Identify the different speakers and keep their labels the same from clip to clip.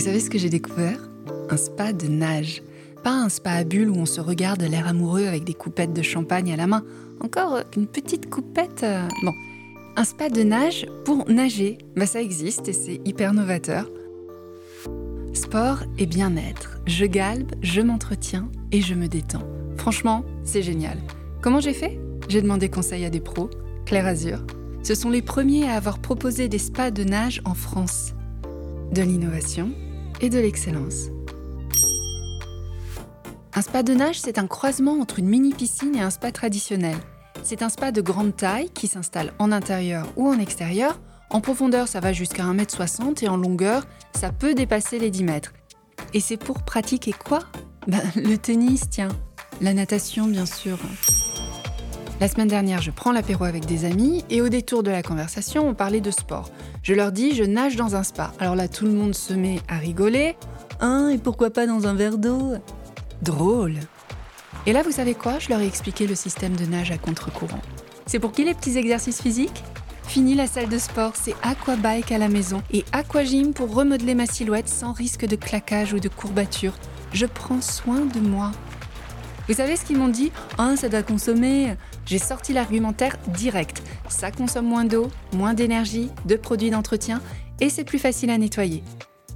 Speaker 1: Vous savez ce que j'ai découvert? Un spa de nage. Pas un spa à bulles où on se regarde l'air amoureux avec des coupettes de champagne à la main. Encore une petite coupette. euh, Bon. Un spa de nage pour nager. Bah ça existe et c'est hyper novateur. Sport et bien-être. Je galbe, je m'entretiens et je me détends. Franchement, c'est génial. Comment j'ai fait? J'ai demandé conseil à des pros. Claire Azur. Ce sont les premiers à avoir proposé des spas de nage en France. De l'innovation et de l'excellence. Un spa de nage, c'est un croisement entre une mini-piscine et un spa traditionnel. C'est un spa de grande taille qui s'installe en intérieur ou en extérieur. En profondeur, ça va jusqu'à 1m60 et en longueur, ça peut dépasser les 10 mètres. Et c'est pour pratiquer quoi? Ben, Le tennis, tiens. La natation, bien sûr. La semaine dernière, je prends l'apéro avec des amis et au détour de la conversation, on parlait de sport. Je leur dis, je nage dans un spa. Alors là, tout le monde se met à rigoler. Hein, et pourquoi pas dans un verre d'eau? Drôle. Et là, vous savez quoi? Je leur ai expliqué le système de nage à contre-courant. C'est pour qui les petits exercices physiques? Fini la salle de sport, c'est aquabike à la maison et aquagym pour remodeler ma silhouette sans risque de claquage ou de courbature. Je prends soin de moi. Vous savez ce qu'ils m'ont dit? Ah, ça doit consommer. J'ai sorti l'argumentaire direct. Ça consomme moins d'eau, moins d'énergie, de produits d'entretien et c'est plus facile à nettoyer.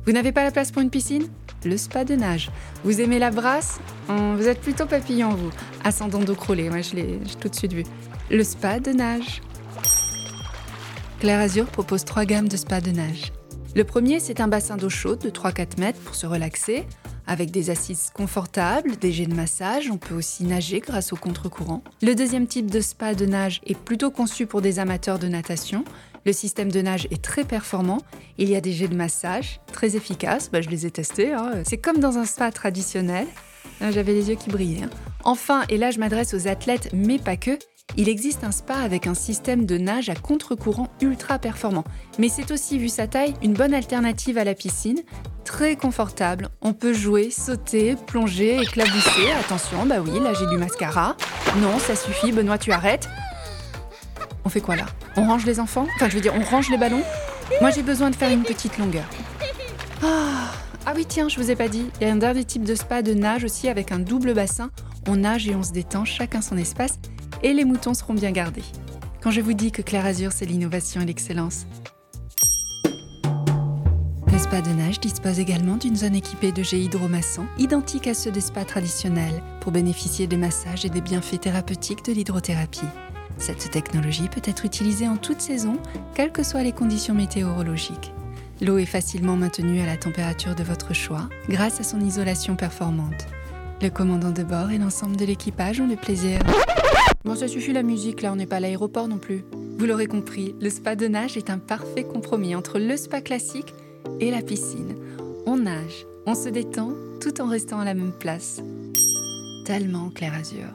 Speaker 1: Vous n'avez pas la place pour une piscine? Le spa de nage. Vous aimez la brasse? Hum, Vous êtes plutôt papillon, vous. Ascendant d'eau crôlée, moi je l'ai tout de suite vu. Le spa de nage. Claire Azur propose trois gammes de spa de nage. Le premier, c'est un bassin d'eau chaude de 3-4 mètres pour se relaxer, avec des assises confortables, des jets de massage, on peut aussi nager grâce au contre-courant. Le deuxième type de spa de nage est plutôt conçu pour des amateurs de natation. Le système de nage est très performant. Il y a des jets de massage très efficaces, Bah, je les ai testés. hein. C'est comme dans un spa traditionnel. Ah, J'avais les yeux qui brillaient. hein. Enfin, et là je m'adresse aux athlètes, mais pas que, il existe un spa avec un système de nage à contre-courant ultra performant. Mais c'est aussi, vu sa taille, une bonne alternative à la piscine. Très confortable, on peut jouer, sauter, plonger, éclabousser. Attention, bah oui, là j'ai du mascara. Non, ça suffit, Benoît, tu arrêtes. On fait quoi là? On range les enfants? Enfin, je veux dire, on range les ballons? Moi j'ai besoin de faire une petite longueur. Ah, ah oui, tiens, je vous ai pas dit, il y a un dernier type de spa de nage aussi avec un double bassin. On nage et on se détend, chacun son espace, et les moutons seront bien gardés. Quand je vous dis que Claire Azur, c'est l'innovation et l'excellence. Le spa de nage dispose également d'une zone équipée de jets hydromassants, identique à ceux des spas traditionnels, pour bénéficier des massages et des bienfaits thérapeutiques de l'hydrothérapie. Cette technologie peut être utilisée en toute saison, quelles que soient les conditions météorologiques. L'eau est facilement maintenue à la température de votre choix grâce à son isolation performante. Le commandant de bord et l'ensemble de l'équipage ont le plaisir. Bon, ça suffit la musique, là, on n'est pas à l'aéroport non plus. Vous l'aurez compris, le spa de nage est un parfait compromis entre le spa classique et la piscine. On nage, on se détend tout en restant à la même place. Tellement clair azur.